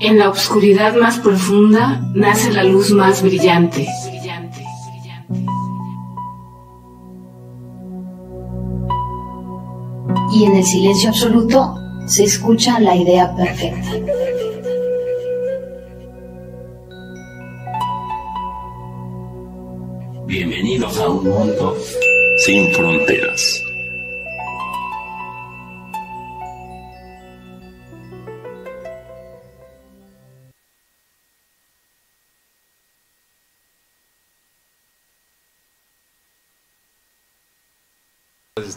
En la oscuridad más profunda nace la luz más brillante. Y en el silencio absoluto se escucha la idea perfecta. Bienvenidos a un mundo sin fronteras.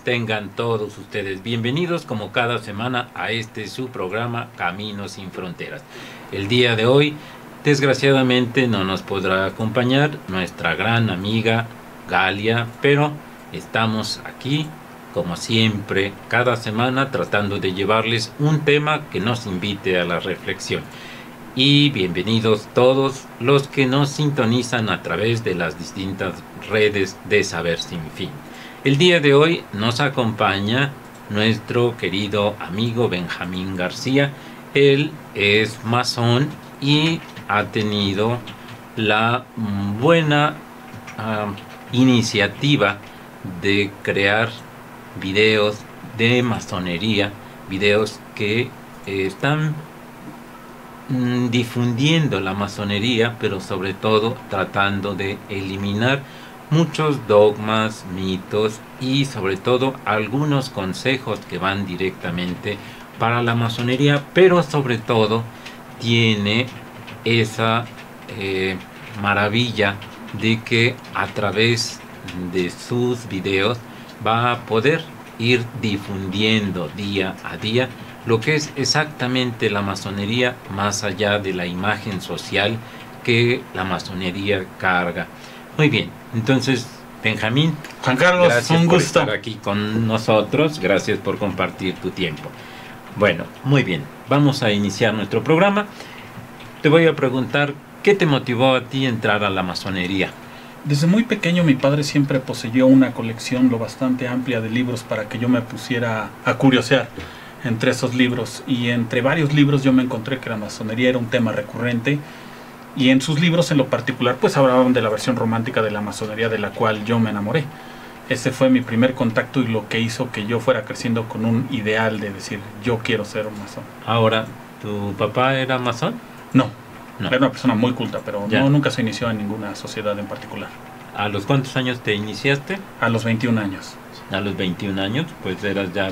Tengan todos ustedes bienvenidos como cada semana a este su programa Caminos sin Fronteras. El día de hoy, desgraciadamente, no nos podrá acompañar nuestra gran amiga Galia, pero estamos aquí, como siempre, cada semana tratando de llevarles un tema que nos invite a la reflexión. Y bienvenidos todos los que nos sintonizan a través de las distintas redes de Saber Sin Fin. El día de hoy nos acompaña nuestro querido amigo Benjamín García. Él es masón y ha tenido la buena uh, iniciativa de crear videos de masonería, videos que están mm, difundiendo la masonería, pero sobre todo tratando de eliminar muchos dogmas, mitos y sobre todo algunos consejos que van directamente para la masonería, pero sobre todo tiene esa eh, maravilla de que a través de sus videos va a poder ir difundiendo día a día lo que es exactamente la masonería más allá de la imagen social que la masonería carga. Muy bien, entonces Benjamín, Juan Carlos, gracias un por gusto. estar aquí con nosotros, gracias por compartir tu tiempo. Bueno, muy bien, vamos a iniciar nuestro programa. Te voy a preguntar, ¿qué te motivó a ti entrar a la masonería? Desde muy pequeño mi padre siempre poseyó una colección lo bastante amplia de libros para que yo me pusiera a curiosear entre esos libros y entre varios libros yo me encontré que la masonería era un tema recurrente y en sus libros en lo particular pues hablaban de la versión romántica de la masonería de la cual yo me enamoré. Ese fue mi primer contacto y lo que hizo que yo fuera creciendo con un ideal de decir yo quiero ser un masón. Ahora, ¿tu papá era masón? No, No. era una persona muy culta, pero Ya. no, nunca se inició en ninguna sociedad en particular. ¿A los cuántos años te iniciaste? A los 21 años. A los 21 años, pues eras ya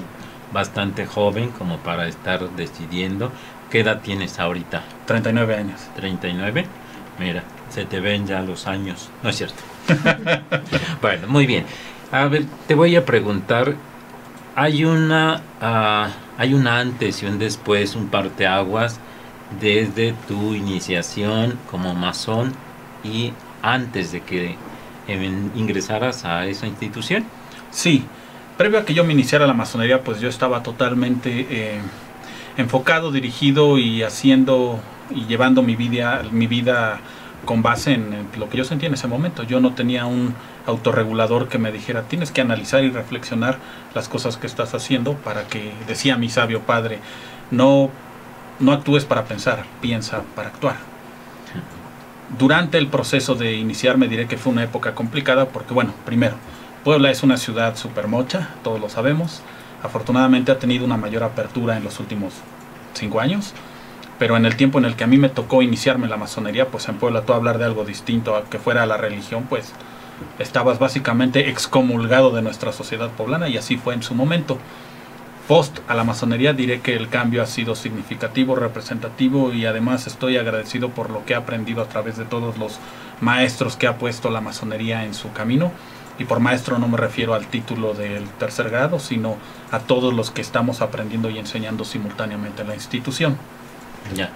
bastante joven como para estar decidiendo. ¿Qué edad tienes ahorita? 39 años. 39. Mira, se te ven ya los años. No es cierto. bueno, muy bien. A ver, te voy a preguntar. Hay una, ah, hay un antes y un después, un parteaguas desde tu iniciación como masón y antes de que ingresaras a esa institución. Sí, previo a que yo me iniciara la masonería, pues yo estaba totalmente eh, enfocado, dirigido y haciendo y llevando mi vida, mi vida con base en lo que yo sentía en ese momento. Yo no tenía un autorregulador que me dijera, tienes que analizar y reflexionar las cosas que estás haciendo para que, decía mi sabio padre, no, no actúes para pensar, piensa para actuar. Durante el proceso de iniciarme diré que fue una época complicada porque, bueno, primero, Puebla es una ciudad súper mocha, todos lo sabemos. Afortunadamente ha tenido una mayor apertura en los últimos cinco años, pero en el tiempo en el que a mí me tocó iniciarme en la masonería, pues en Puebla tú hablar de algo distinto a que fuera la religión, pues estabas básicamente excomulgado de nuestra sociedad poblana y así fue en su momento. Post a la masonería diré que el cambio ha sido significativo, representativo y además estoy agradecido por lo que he aprendido a través de todos los maestros que ha puesto la masonería en su camino. Y por maestro no me refiero al título del tercer grado, sino a todos los que estamos aprendiendo y enseñando simultáneamente en la institución. Ya.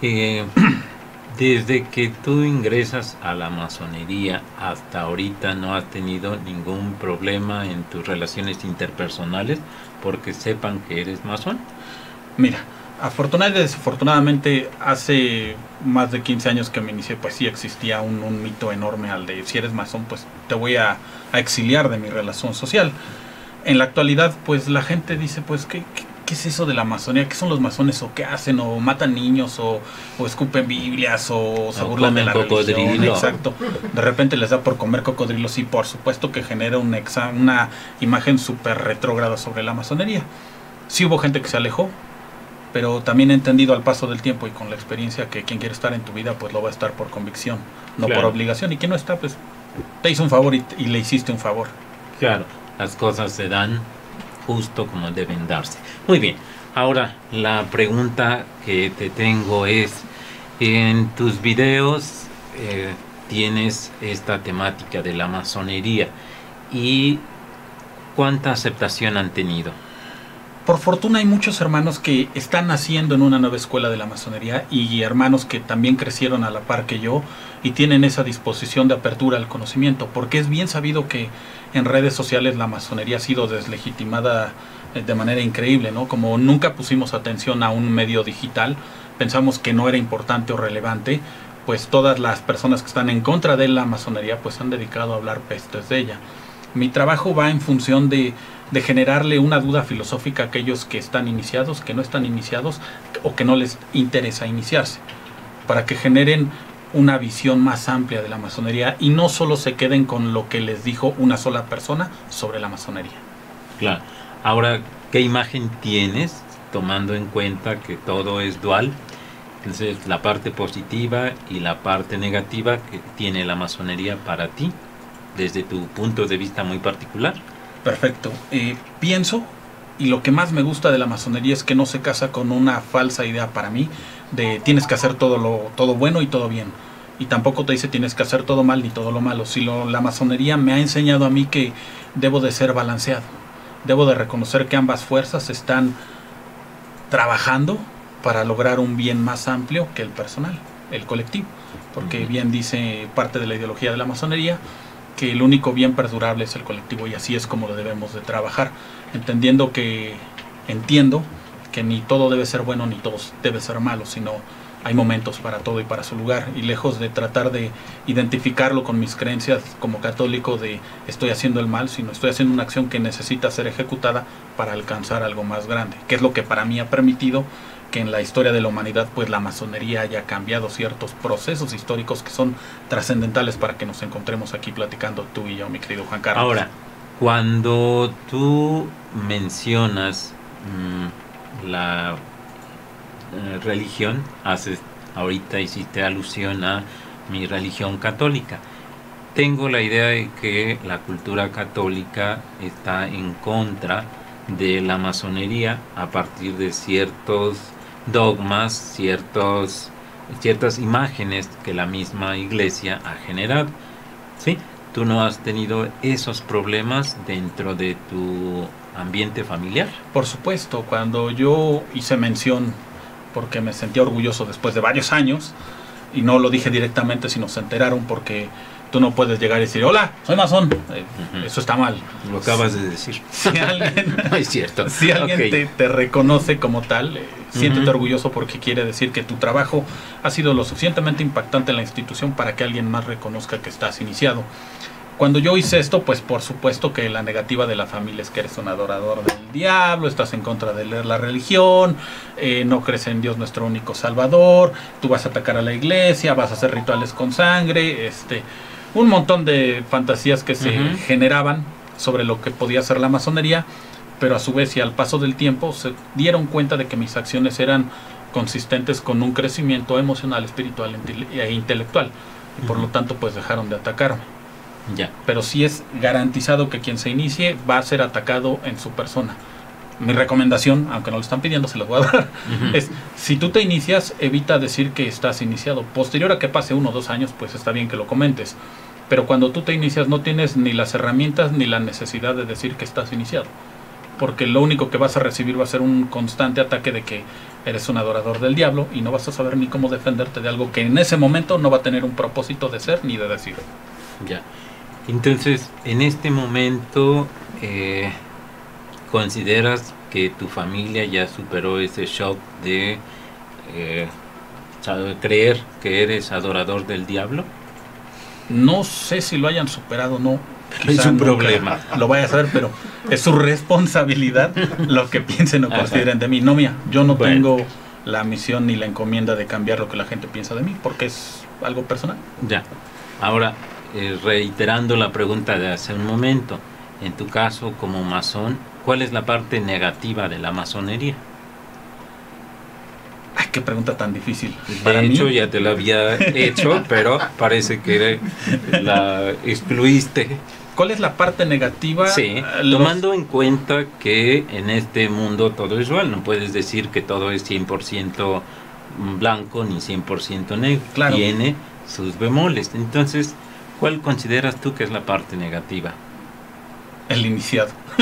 Eh, desde que tú ingresas a la masonería hasta ahorita no has tenido ningún problema en tus relaciones interpersonales porque sepan que eres masón. Mira, afortunadamente, desafortunadamente, hace más de 15 años que me inicié, pues sí existía un, un mito enorme al de si eres masón, pues te voy a, a exiliar de mi relación social. En la actualidad, pues la gente dice, pues, ¿qué, qué, ¿qué es eso de la masonería? ¿Qué son los masones? ¿O qué hacen? ¿O matan niños? ¿O, o escupen Biblias? ¿O se O burlan de la comen religión? cocodrilo. Exacto. De repente les da por comer cocodrilos y por supuesto que genera un exa- una imagen súper retrógrada sobre la masonería. Sí hubo gente que se alejó, pero también he entendido al paso del tiempo y con la experiencia que quien quiere estar en tu vida pues lo va a estar por convicción, no Claro. por obligación. Y quien no está pues te hizo un favor y, y le hiciste un favor. Claro, las cosas se dan justo como deben darse. Muy bien, ahora la pregunta que te tengo es, en tus videos eh, tienes esta temática de la masonería y cuánta aceptación han tenido. Por fortuna hay muchos hermanos que están naciendo en una nueva escuela de la masonería y hermanos que también crecieron a la par que yo y tienen esa disposición de apertura al conocimiento, porque es bien sabido que en redes sociales la masonería ha sido deslegitimada eh, de manera increíble, ¿no? Como nunca pusimos atención a un medio digital, pensamos que no era importante o relevante, pues todas las personas que están en contra de la masonería pues han dedicado a hablar pestes de ella. Mi trabajo va en función de, de generarle una duda filosófica a aquellos que están iniciados, que no están iniciados o que no les interesa iniciarse, para que generen una visión más amplia de la masonería y no solo se queden con lo que les dijo una sola persona sobre la masonería. Claro. Ahora, ¿qué imagen tienes tomando en cuenta que todo es dual? Entonces, la parte positiva y la parte negativa que tiene la masonería para ti, desde tu punto de vista muy particular. Perfecto. Eh, pienso, y lo que más me gusta de la masonería es que no se casa con una falsa idea para mí de tienes que hacer todo lo todo bueno y todo bien. Y tampoco te dice tienes que hacer todo mal ni todo lo malo. Si lo, la masonería me ha enseñado a mí que debo de ser balanceado. Debo de reconocer que ambas fuerzas están trabajando para lograr un bien más amplio que el personal, el colectivo. Porque bien dice parte de la ideología de la masonería que el único bien perdurable es el colectivo y así es como lo debemos de trabajar, entendiendo que entiendo que ni todo debe ser bueno ni todo debe ser malo, sino hay momentos para todo y para su lugar. Y lejos de tratar de identificarlo con mis creencias como católico de estoy haciendo el mal, sino estoy haciendo una acción que necesita ser ejecutada para alcanzar algo más grande, que es lo que para mí ha permitido que en la historia de la humanidad pues la masonería haya cambiado ciertos procesos históricos que son trascendentales para que nos encontremos aquí platicando tú y yo, mi querido Juan Carlos. Ahora, cuando tú mencionas mm, la eh, religión, haces, ahorita hiciste alusión a mi religión católica. Tengo la idea de que la cultura católica está en contra de la masonería a partir de ciertos dogmas, ciertos, ciertas imágenes que la misma iglesia ha generado. ¿Sí? ¿Tú no has tenido esos problemas dentro de tu ambiente familiar? Por supuesto, cuando yo hice mención, porque me sentía orgulloso después de varios años, y no lo dije directamente, sino se enteraron porque tú no puedes llegar y decir, hola, soy masón. Eh. Eso está mal. Lo acabas de decir. Si alguien, no es cierto. si alguien te, te reconoce como tal, eh, siéntete orgulloso porque quiere decir que tu trabajo ha sido lo suficientemente impactante en la institución para que alguien más reconozca que estás iniciado. Cuando yo hice esto, pues por supuesto que la negativa de la familia es que eres un adorador del diablo, estás en contra de leer la religión, eh, no crees en Dios nuestro único salvador, tú vas a atacar a la iglesia, vas a hacer rituales con sangre, este, un montón de fantasías que se generaban sobre lo que podía ser la masonería, pero a su vez y al paso del tiempo se dieron cuenta de que mis acciones eran consistentes con un crecimiento emocional, espiritual e intelectual y por lo tanto pues dejaron de atacarme Ya. pero sí es garantizado que quien se inicie va a ser atacado en su persona. Mi recomendación, aunque no lo están pidiendo, se los voy a dar, es si tú te inicias, evita decir que estás iniciado. Posterior a que pase uno o dos años, pues está bien que lo comentes. Pero cuando tú te inicias no tienes ni las herramientas ni la necesidad de decir que estás iniciado. Porque lo único que vas a recibir va a ser un constante ataque de que eres un adorador del diablo y no vas a saber ni cómo defenderte de algo que en ese momento no va a tener un propósito de ser ni de decir. Ya. Entonces, en este momento, eh, ¿consideras que tu familia ya superó ese shock de eh, creer que eres adorador del diablo? No sé si lo hayan superado o no. Es un problema. Lo vaya a saber, pero es su responsabilidad lo que piensen o consideren de mí. No mía, yo no Bueno. tengo la misión ni la encomienda de cambiar lo que la gente piensa de mí, porque es algo personal. Ya. Ahora, eh, reiterando la pregunta de hace un momento, en tu caso como masón, ¿cuál es la parte negativa de la masonería? Ay, qué pregunta tan difícil. De Para mí, ya te lo había hecho, pero parece que la excluiste. ¿cuál es la parte negativa? Sí, los- tomando en cuenta que en este mundo todo es igual, no puedes decir que todo es 100% blanco ni 100% negro, Claro. tiene sus bemoles. Entonces, ¿cuál consideras tú que es la parte negativa? El iniciado.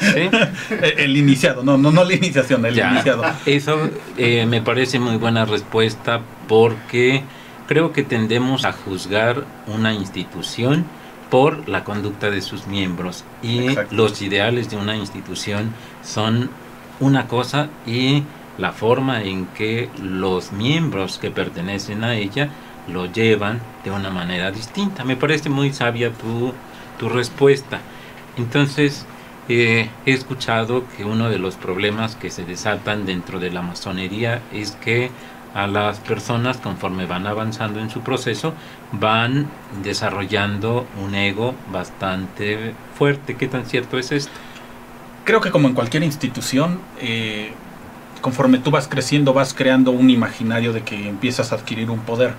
¿Sí? El, el iniciado, no, no, no la iniciación, el Ya. iniciado. Eso eh, me parece muy buena respuesta porque creo que tendemos a juzgar una institución por la conducta de sus miembros y Exacto. los ideales de una institución son una cosa y la forma en que los miembros que pertenecen a ella lo llevan de una manera distinta. Me parece muy sabia tu, tu respuesta. Entonces, eh, he escuchado que uno de los problemas que se desatan dentro de la masonería es que a las personas conforme van avanzando en su proceso van desarrollando un ego bastante fuerte. ¿Qué tan cierto es esto? Creo que como en cualquier institución, eh, conforme tú vas creciendo, vas creando un imaginario de que empiezas a adquirir un poder.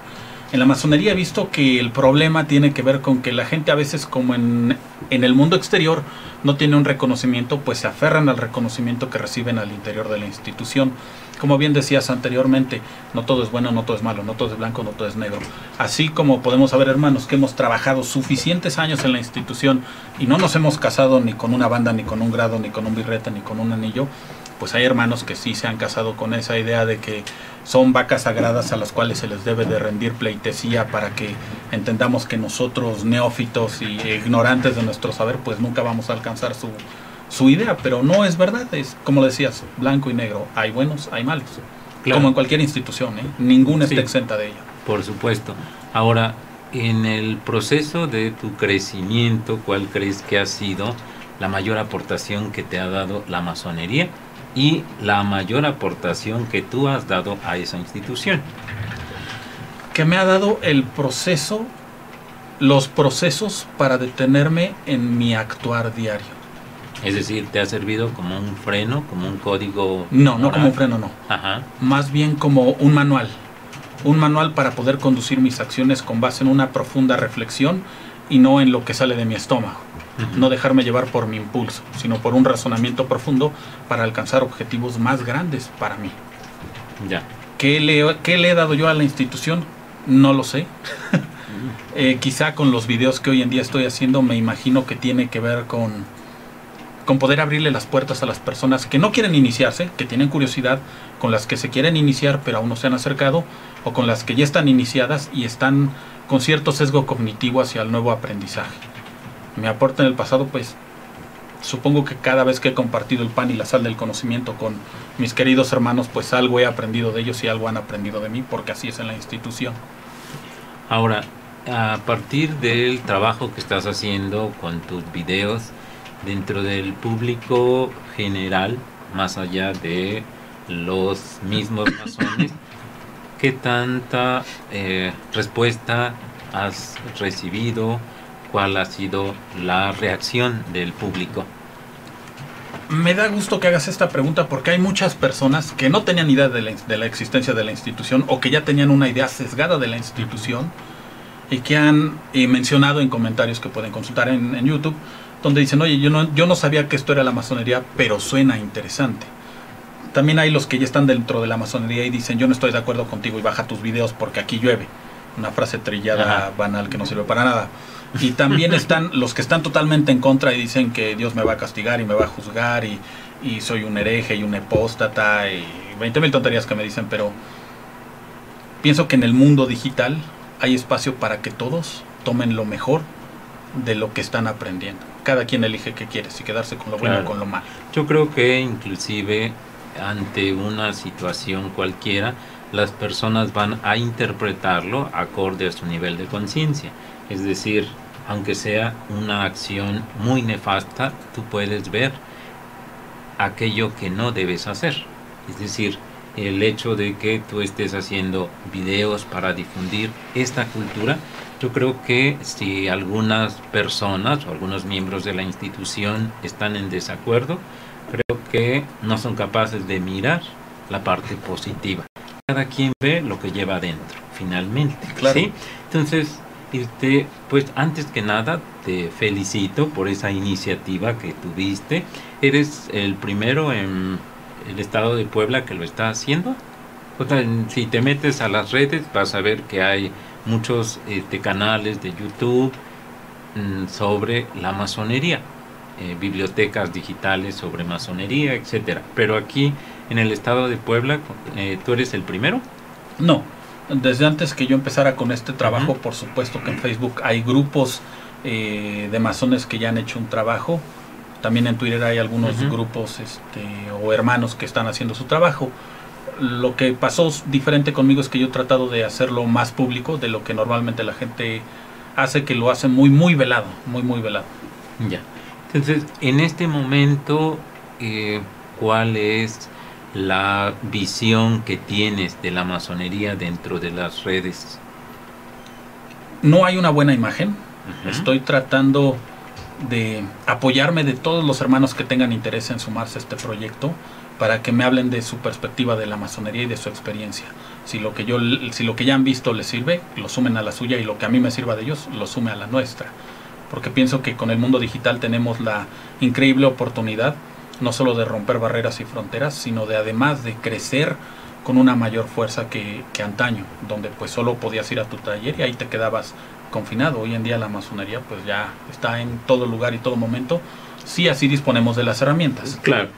En la masonería he visto que el problema tiene que ver con que la gente a veces, como en, el mundo exterior, no tiene un reconocimiento, pues se aferran al reconocimiento que reciben al interior de la institución. Como bien decías anteriormente, no todo es bueno, no todo es malo, no todo es blanco, no todo es negro. Así como podemos haber hermanos que hemos trabajado suficientes años en la institución y no nos hemos casado ni con una banda, ni con un grado, ni con un birrete, ni con un anillo, pues hay hermanos que sí se han casado con esa idea de que son vacas sagradas a las cuales se les debe de rendir pleitesía para que entendamos que nosotros neófitos y ignorantes de nuestro saber pues nunca vamos a alcanzar su, su idea, pero no es verdad, es como decías, blanco y negro, hay buenos, hay malos, Claro. como en cualquier institución, ¿eh? ninguna Sí. está exenta de ello. Por supuesto. Ahora, en el proceso de tu crecimiento, ¿cuál crees que ha sido la mayor aportación que te ha dado la masonería y la mayor aportación que tú has dado a esa institución? que me ha dado el proceso, los procesos para detenerme en mi actuar diario. Es decir, ¿te ha servido como un freno, como un código? No, no como un freno, no. Ajá. Más bien como un manual. Un manual para poder conducir mis acciones con base en una profunda reflexión y no en lo que sale de mi estómago. No dejarme llevar por mi impulso, sino por un razonamiento profundo para alcanzar objetivos más grandes para mí. Ya. ¿Qué le, qué le he dado yo a la institución? No lo sé. Eh, quizá con los videos que hoy en día estoy haciendo me imagino que tiene que ver con, con poder abrirle las puertas a las personas que no quieren iniciarse, que tienen curiosidad, con las que se quieren iniciar pero aún no se han acercado, o con las que ya están iniciadas y están con cierto sesgo cognitivo hacia el nuevo aprendizaje. Me aporta en el pasado, pues supongo que cada vez que he compartido el pan y la sal del conocimiento con mis queridos hermanos, pues algo he aprendido de ellos y algo han aprendido de mí, porque así es en la institución. Ahora, a partir del trabajo que estás haciendo con tus videos dentro del público general, más allá de los mismos masones, ¿qué tanta eh, respuesta has recibido? ¿Cuál ha sido la reacción del público? Me da gusto que hagas esta pregunta porque hay muchas personas que no tenían idea de la, de la existencia de la institución o que ya tenían una idea sesgada de la institución y que han eh, mencionado en comentarios que pueden consultar en, en YouTube, donde dicen, oye, yo no, yo no sabía que esto era la masonería, pero suena interesante. También hay los que ya están dentro de la masonería y dicen, yo no estoy de acuerdo contigo y baja tus videos porque aquí llueve. Una frase trillada, Ajá. banal, que no sirve para nada. Y también están los que están totalmente en contra y dicen que Dios me va a castigar y me va a juzgar y, y soy un hereje y un epóstata y 20 mil tonterías que me dicen, pero pienso que en el mundo digital hay espacio para que todos tomen lo mejor de lo que están aprendiendo. Cada quien elige qué quiere, si quedarse con lo bueno o con lo malo. Yo creo que inclusive ante una situación cualquiera, las personas van a interpretarlo acorde a su nivel de conciencia. Es decir, aunque sea una acción muy nefasta, tú puedes ver aquello que no debes hacer. Es decir, el hecho de que tú estés haciendo videos para difundir esta cultura, yo creo que si algunas personas o algunos miembros de la institución están en desacuerdo, creo que no son capaces de mirar la parte positiva. Cada quien ve lo que lleva adentro, finalmente. Claro. ¿sí? Entonces, este, pues antes que nada te felicito por esa iniciativa que tuviste. Eres el primero en el estado de Puebla que lo está haciendo. Si te metes a las redes vas a ver que hay muchos este, canales de YouTube mm, sobre la masonería, eh, bibliotecas digitales sobre masonería, etcétera. Pero aquí en el estado de Puebla, eh, ¿tú eres el primero? No, desde antes que yo empezara con este trabajo, por supuesto que en Facebook hay grupos eh, de masones que ya han hecho un trabajo. También en Twitter hay algunos grupos este, o hermanos que están haciendo su trabajo. Lo que pasó diferente conmigo es que yo he tratado de hacerlo más público de lo que normalmente la gente hace, que lo hace muy, muy velado, muy, muy velado. Ya. Entonces, en este momento, eh, ¿cuál es la visión que tienes de la masonería dentro de las redes? No hay una buena imagen. Estoy tratando de apoyarme de todos los hermanos que tengan interés en sumarse a este proyecto para que me hablen de su perspectiva de la masonería y de su experiencia. Si lo que yo si lo que ya han visto les sirve, lo sumen a la suya y lo que a mí me sirva de ellos, lo sume a la nuestra. Porque pienso que con el mundo digital tenemos la increíble oportunidad no solo de romper barreras y fronteras, sino de además de crecer con una mayor fuerza que, antaño, donde pues solo podías ir a tu taller y ahí te quedabas confinado. Hoy en día la masonería pues ya está en todo lugar y todo momento, si así disponemos de las herramientas. Claro.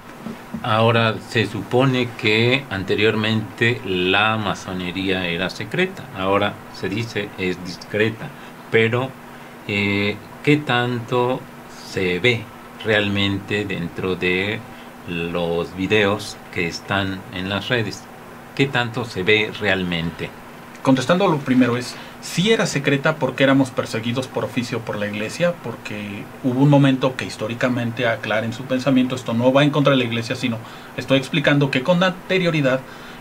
Ahora se supone que anteriormente la masonería era secreta, ahora se dice es discreta, pero eh, ¿qué tanto se ve realmente dentro de los videos que están en las redes? ¿Qué tanto se ve realmente? Contestando lo primero es, si era secreta porque éramos perseguidos por oficio por la iglesia, porque hubo un momento que históricamente aclaren su pensamiento, esto no va en contra de la iglesia, sino estoy explicando que con anterioridad,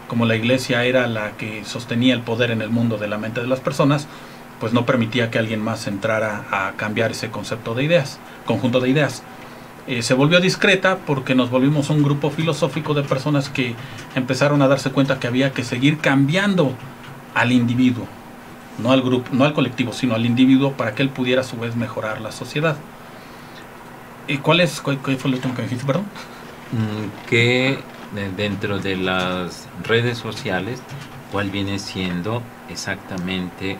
como la iglesia era la que sostenía el poder en el mundo de la mente de las personas, pues no permitía que alguien más entrara a cambiar ese concepto de ideas, conjunto de ideas. Eh, se volvió discreta porque nos volvimos un grupo filosófico de personas que empezaron a darse cuenta que había que seguir cambiando al individuo, no al grupo, no al colectivo, sino al individuo para que él pudiera a su vez mejorar la sociedad. ¿Y cuál es fue lo último que me dijiste, perdón? Mm, que eh, dentro de las redes sociales, cuál viene siendo exactamente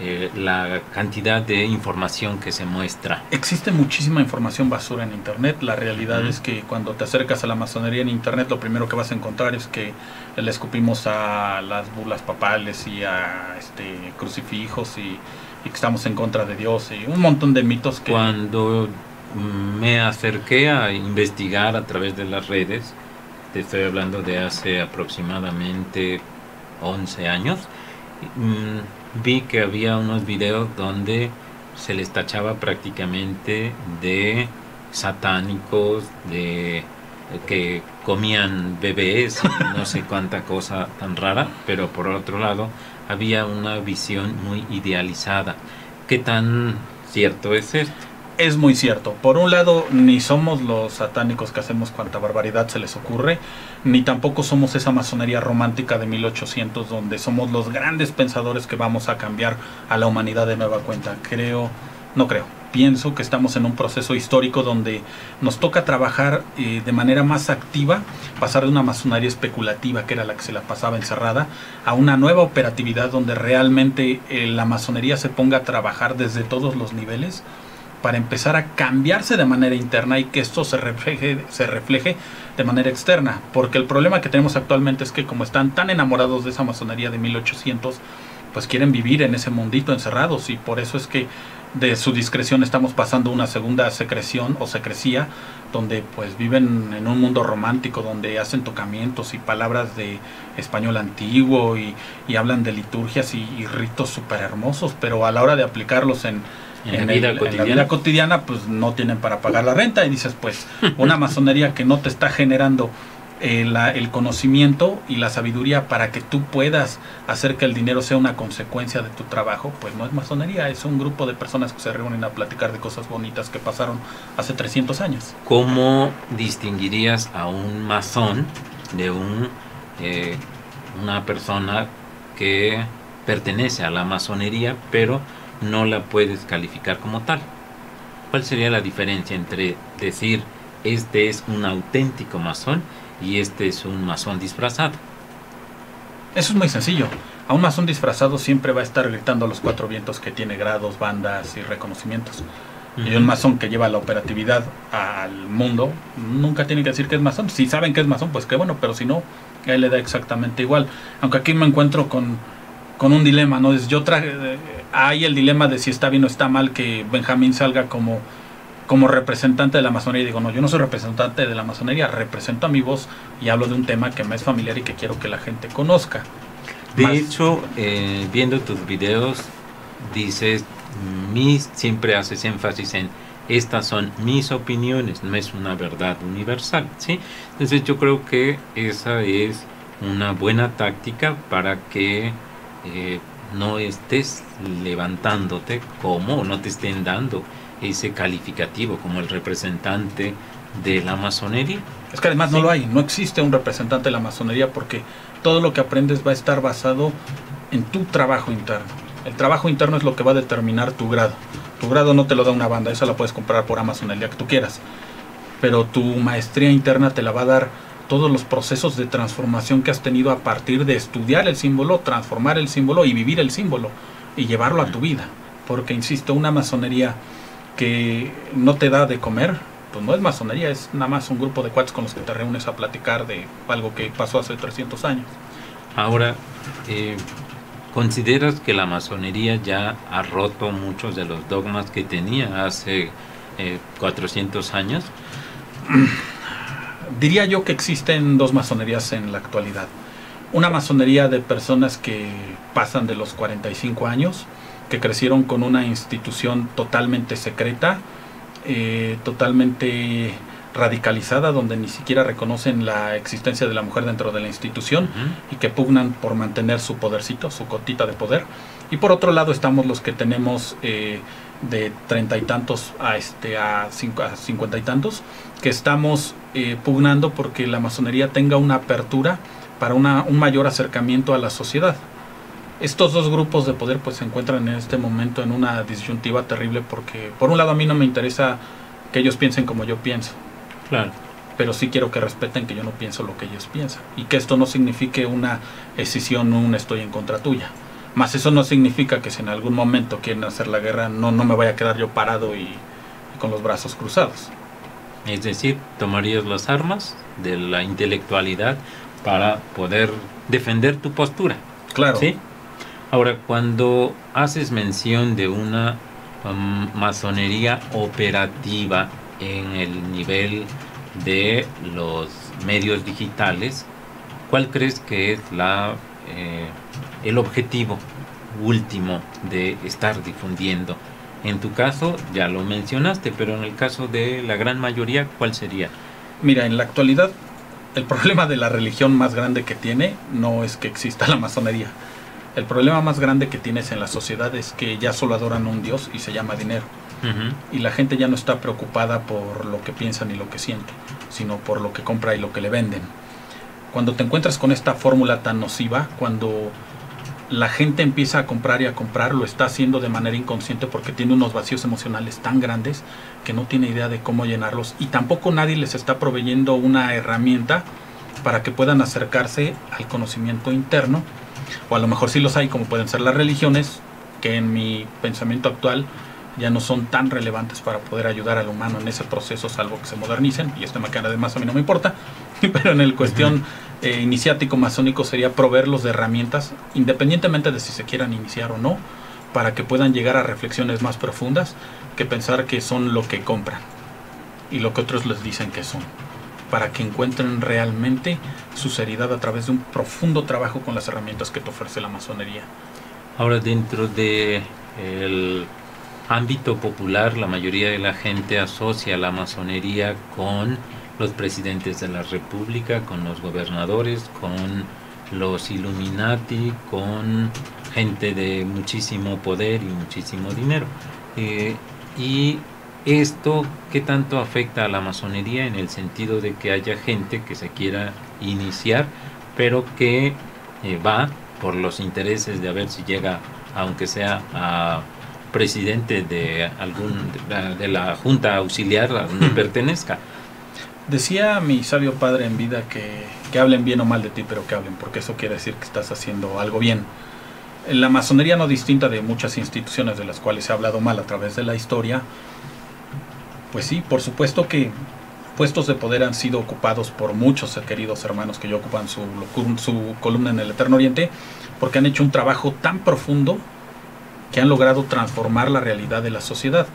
eh, la cantidad de información que se muestra. Existe muchísima información basura en internet. La realidad Ujú. es que cuando te acercas a la masonería en internet, lo primero que vas a encontrar es que le escupimos a las bulas papales y a este crucifijos y, y que estamos en contra de Dios y un montón de mitos que Cuando mm, me acerqué a investigar a través de las redes, te estoy hablando de hace aproximadamente 11 años, mm, vi que había unos videos donde se les tachaba prácticamente de satánicos, de que comían bebés, no sé cuánta cosa tan rara, pero por otro lado había una visión muy idealizada. ¿Qué tan cierto es esto? Es muy cierto. Por un lado, ni somos los satánicos que hacemos cuanta barbaridad se les ocurre, ni tampoco somos esa masonería romántica de 1800 donde somos los grandes pensadores que vamos a cambiar a la humanidad de nueva cuenta. Creo, no creo. Pienso que estamos en un proceso histórico donde nos toca trabajar eh, de manera más activa, pasar de una masonería especulativa, que era la que se la pasaba encerrada, a una nueva operatividad donde realmente eh, la masonería se ponga a trabajar desde todos los niveles para empezar a cambiarse de manera interna y que esto se refleje, se refleje de manera externa. Porque el problema que tenemos actualmente es que como están tan enamorados de esa masonería de 1800, pues quieren vivir en ese mundito encerrados y por eso es que de su discreción estamos pasando una segunda secreción o secrecía donde pues viven en un mundo romántico donde hacen tocamientos y palabras de español antiguo y, y hablan de liturgias y, y ritos súper hermosos pero a la hora de aplicarlos en, En, la, el- vida en la vida cotidiana pues no tienen para pagar la renta y dices pues una masonería que no te está generando eh, la- el conocimiento y la sabiduría para que tú puedas hacer que el dinero sea una consecuencia de tu trabajo, pues no es masonería, es un grupo de personas que se reúnen a platicar de cosas bonitas que pasaron hace 300 años. ¿Cómo distinguirías a un masón de un eh, una persona que pertenece a la masonería pero no la puedes calificar como tal? ¿Cuál sería la diferencia entre decir este es un auténtico masón y este es un masón disfrazado? Eso es muy sencillo. A un masón disfrazado siempre va a estar gritando a los cuatro vientos que tiene grados, bandas y reconocimientos. Y un masón que lleva la operatividad al mundo nunca tiene que decir que es masón. Si saben que es masón, pues qué bueno, pero si no, a él le da exactamente igual. Aunque aquí me encuentro con, con un dilema, ¿no? Es, yo traje, eh, hay el dilema de si está bien o está mal que Benjamín salga como, como representante de la masonería. Y digo, no, yo no soy representante de la masonería, represento a mi voz y hablo de un tema que me es familiar y que quiero que la gente conozca. De Más- hecho, eh, viendo tus videos, dices, mis, siempre haces énfasis en, estas son mis opiniones, no es una verdad universal, ¿sí? Entonces yo creo que esa es una buena táctica para que eh, no estés levantándote como, no te estén dando ese calificativo como el representante de la masonería. Es que además no lo hay, no existe un representante de la masonería porque todo lo que aprendes va a estar basado en tu trabajo interno. El trabajo interno es lo que va a determinar tu grado. Tu grado no te lo da una banda, esa la puedes comprar por Amazon el día que tú quieras. Pero tu maestría interna te la va a dar todos los procesos de transformación que has tenido a partir de estudiar el símbolo, transformar el símbolo y vivir el símbolo y llevarlo a tu vida. Porque, insisto, una masonería que no te da de comer, pues no es masonería, es nada más un grupo de cuates con los que te reúnes a platicar de algo que pasó hace 300 años. Ahora, eh, ¿consideras que la masonería ya ha roto muchos de los dogmas que tenía hace eh, 400 años? Diría yo que existen dos masonerías en la actualidad. Una masonería de personas que pasan de los 45 años, que crecieron con una institución totalmente secreta, eh, totalmente radicalizada, donde ni siquiera reconocen la existencia de la mujer dentro de la institución y que pugnan por mantener su podercito, su cotita de poder. Y por otro lado estamos los que tenemos eh, de treinta y tantos a este a, cinco- a cincuenta y tantos, que estamos eh, pugnando porque la masonería tenga una apertura para una, un mayor acercamiento a la sociedad. Estos dos grupos de poder pues se encuentran en este momento en una disyuntiva terrible porque por un lado a mí no me interesa que ellos piensen como yo pienso, Claro. pero sí quiero que respeten que yo no pienso lo que ellos piensan y que esto no signifique una escisión, un estoy en contra tuya. Más eso no significa que si en algún momento quieren hacer la guerra, no, no me vaya a quedar yo parado y, y con los brazos cruzados. Es decir, tomarías las armas de la intelectualidad para poder defender tu postura. Claro, ¿Sí? Ahora, cuando haces mención de una um, masonería operativa en el nivel de los medios digitales, ¿cuál crees que es la, eh, el objetivo último de estar difundiendo? En tu caso, ya lo mencionaste, pero en el caso de la gran mayoría, ¿cuál sería? Mira, en la actualidad el problema de la religión más grande que tiene no es que exista la masonería. El problema más grande que tienes en la sociedad es que ya solo adoran un Dios y se llama dinero. Y la gente ya no está preocupada por lo que piensa ni lo que siente, sino por lo que compra y lo que le venden. Cuando te encuentras con esta fórmula tan nociva, cuando la gente empieza a comprar y a comprar, lo está haciendo de manera inconsciente porque tiene unos vacíos emocionales tan grandes que no tiene idea de cómo llenarlos. Y tampoco nadie les está proveyendo una herramienta para que puedan acercarse al conocimiento interno, o a lo mejor sí los hay como pueden ser las religiones, que en mi pensamiento actual ya no son tan relevantes para poder ayudar al humano en ese proceso, salvo que se modernicen, y este me queda además a mí no me importa, pero en el cuestión eh, iniciático masónico sería proveerlos de herramientas, independientemente de si se quieran iniciar o no, para que puedan llegar a reflexiones más profundas que pensar que son lo que compran y lo que otros les dicen que son, para que encuentren realmente su seriedad a través de un profundo trabajo con las herramientas que te ofrece la masonería. Ahora dentro de el ámbito popular la mayoría de la gente asocia la masonería con los presidentes de la república, con los gobernadores, con los Illuminati, con gente de muchísimo poder y muchísimo dinero. Eh, y esto, ¿qué tanto afecta a la masonería en el sentido de que haya gente que se quiera iniciar, pero que eh, va por los intereses de a ver si llega, aunque sea a presidente de algún de la, junta auxiliar a donde pertenezca. Decía mi sabio padre en vida que, que hablen bien o mal de ti, pero que hablen, porque eso quiere decir que estás haciendo algo bien. La masonería no distinta de muchas instituciones de las cuales se ha hablado mal a través de la historia, pues sí, por supuesto que puestos de poder han sido ocupados por muchos queridos hermanos que ya ocupan su, su columna en el Eterno Oriente, porque han hecho un trabajo tan profundo que han logrado transformar la realidad de la sociedad.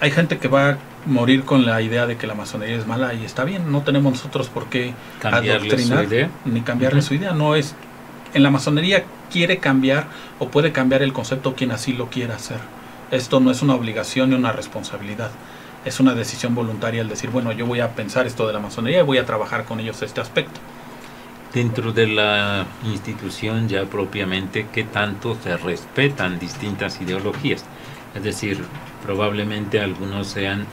Hay gente que va morir con la idea de que la masonería es mala y está bien, no tenemos nosotros por qué adoctrinar ni cambiarle su idea, no es en la masonería quiere cambiar o puede cambiar el concepto quien así lo quiera hacer. Esto no es una obligación ni una responsabilidad. Es una decisión voluntaria el decir, bueno, yo voy a pensar esto de la masonería y voy a trabajar con ellos este aspecto. Dentro de la institución ya propiamente, ¿qué tanto se respetan distintas ideologías? Es decir, probablemente algunos sean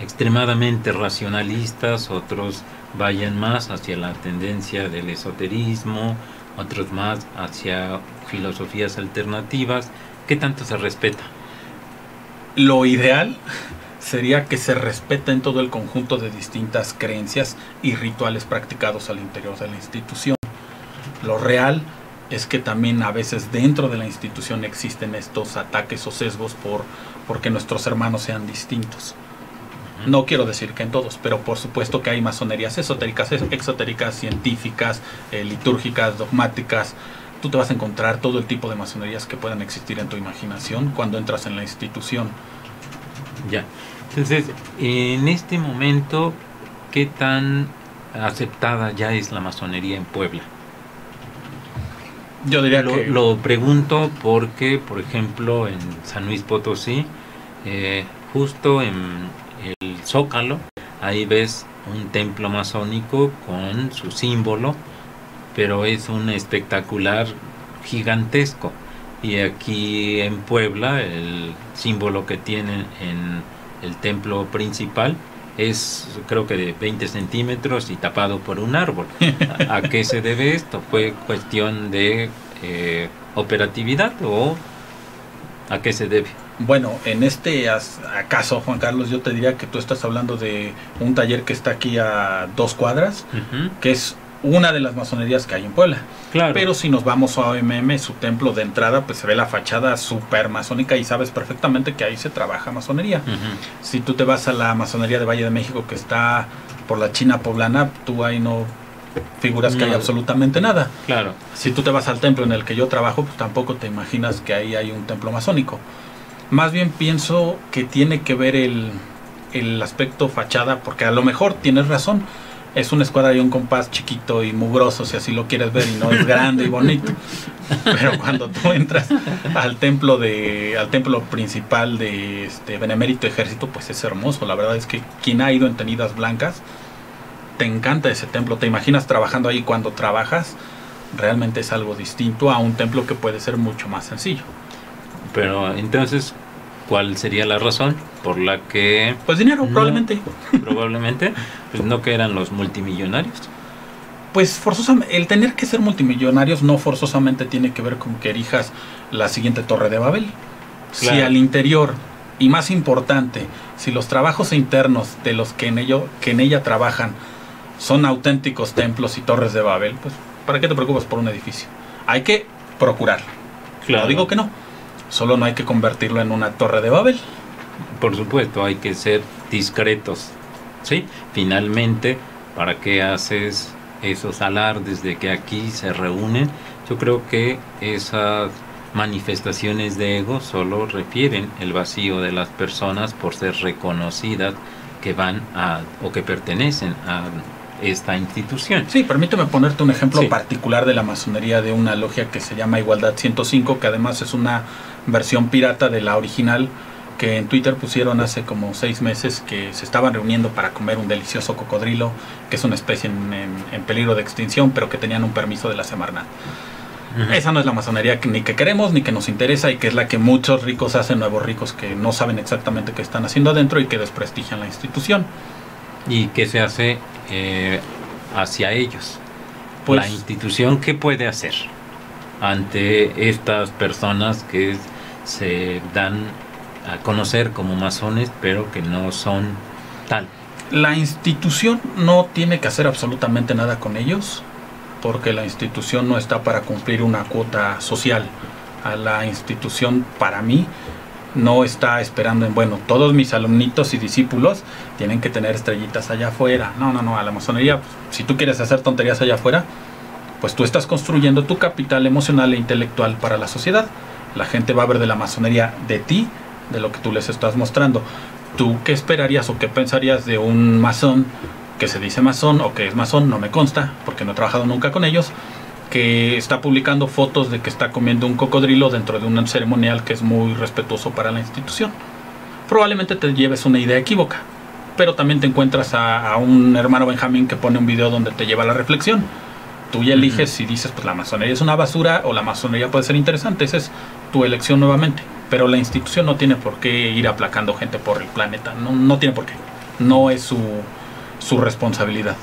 extremadamente racionalistas, otros vayan más hacia la tendencia del esoterismo, otros más hacia filosofías alternativas. ¿Qué tanto se respeta? Lo ideal sería que se respeten todo el conjunto de distintas creencias y rituales practicados al interior de la institución. Lo real es que también a veces dentro de la institución existen estos ataques o sesgos por porque nuestros hermanos sean distintos. No quiero decir que en todos, pero por supuesto que hay masonerías esotéricas, exotéricas, científicas, eh, litúrgicas, dogmáticas. Tú te vas a encontrar todo el tipo de masonerías que puedan existir en tu imaginación cuando entras en la institución. Ya. Entonces, en este momento, ¿qué tan aceptada ya es la masonería en Puebla? Yo diría lo, que... Lo pregunto porque, por ejemplo, en San Luis Potosí, eh, justo en el Zócalo, ahí ves un templo masónico con su símbolo, pero es un espectacular gigantesco. Y aquí en Puebla, el símbolo que tienen en el templo principal es creo que de 20 centímetros y tapado por un árbol. ¿A, qué se debe esto? ¿Fue cuestión de eh, operatividad o a qué se debe? Bueno, en este caso, Juan Carlos, yo te diría que tú estás hablando de un taller que está aquí a dos cuadras, que es una de las masonerías que hay en Puebla. Claro. Pero si nos vamos a OMM, su templo de entrada, pues se ve la fachada super masónica y sabes perfectamente que ahí se trabaja masonería. Si tú te vas a la masonería de Valle de México que está por la China poblana, tú ahí no figuras que hay absolutamente nada. Claro. Si tú te vas al templo en el que yo trabajo, pues tampoco te imaginas que ahí hay un templo masónico. Más bien pienso que tiene que ver el, el aspecto fachada, porque a lo mejor tienes razón es una escuadra y un compás chiquito y mugroso, si así lo quieres ver, y no es grande y bonito. Pero cuando tú entras al templo de, al templo principal de este Benemérito Ejército, pues es hermoso. La verdad es que quien ha ido en tenidas blancas, te encanta ese templo. Te imaginas trabajando ahí cuando trabajas, realmente es algo distinto a un templo que puede ser mucho más sencillo. Pero entonces, ¿cuál sería la razón por la que... Pues dinero, probablemente. Probablemente, pues no que eran los multimillonarios. Pues forzosamente, el tener que ser multimillonarios no forzosamente tiene que ver con que erijas la siguiente torre de Babel. Si al interior, y más importante, si los trabajos internos de los que en, ello, que en ella trabajan son auténticos templos y torres de Babel, pues ¿para qué te preocupas por un edificio? Hay que procurarlo. Claro. No digo que no, Solo no hay que convertirlo en una torre de Babel. Por supuesto, hay que ser discretos. ¿Sí? Finalmente, ¿para qué haces esos alardes de que aquí se reúnen? Yo creo que esas manifestaciones de ego solo refieren el vacío de las personas por ser reconocidas que van a o que pertenecen a esta institución. Sí, permíteme ponerte un ejemplo particular de la masonería de una logia que se llama Igualdad 105, que además es una versión pirata de la original que en Twitter pusieron hace como seis meses que se estaban reuniendo para comer un delicioso cocodrilo, que es una especie en, en- en peligro de extinción, pero que tenían un permiso de la Semarnat. Esa no es la masonería que ni que queremos ni que nos interesa y que es la que muchos ricos hacen nuevos ricos que no saben exactamente qué están haciendo adentro y que desprestigian la institución. ¿Y qué se hace eh, hacia ellos? Pues- la institución, ¿qué puede hacer ante estas personas que se dan a conocer como masones, pero que no son tal? La institución no tiene que hacer absolutamente nada con ellos porque la institución no está para cumplir una cuota social. A la institución, para mí, no está esperando en, bueno, todos mis alumnitos y discípulos tienen que tener estrellitas allá afuera. No, no, no, a la masonería, pues, si tú quieres hacer tonterías allá afuera, pues tú estás construyendo tu capital emocional e intelectual para la sociedad. La gente va a ver de la masonería de ti, de lo que tú les estás mostrando. ¿Tú qué esperarías o qué pensarías de un masón que se dice masón o que es masón? No me consta, porque no he trabajado nunca con ellos, que está publicando fotos de que está comiendo un cocodrilo dentro de un ceremonial que es muy respetuoso para la institución. Probablemente te lleves una idea equívoca, pero también te encuentras a, un hermano Benjamín que pone un video donde te lleva a la reflexión. Tú ya eliges si dices, pues la masonería es una basura o la masonería puede ser interesante. Esa es tu elección nuevamente. Pero la institución no tiene por qué ir aplacando gente por el planeta. No, no tiene por qué. No es su, su responsabilidad.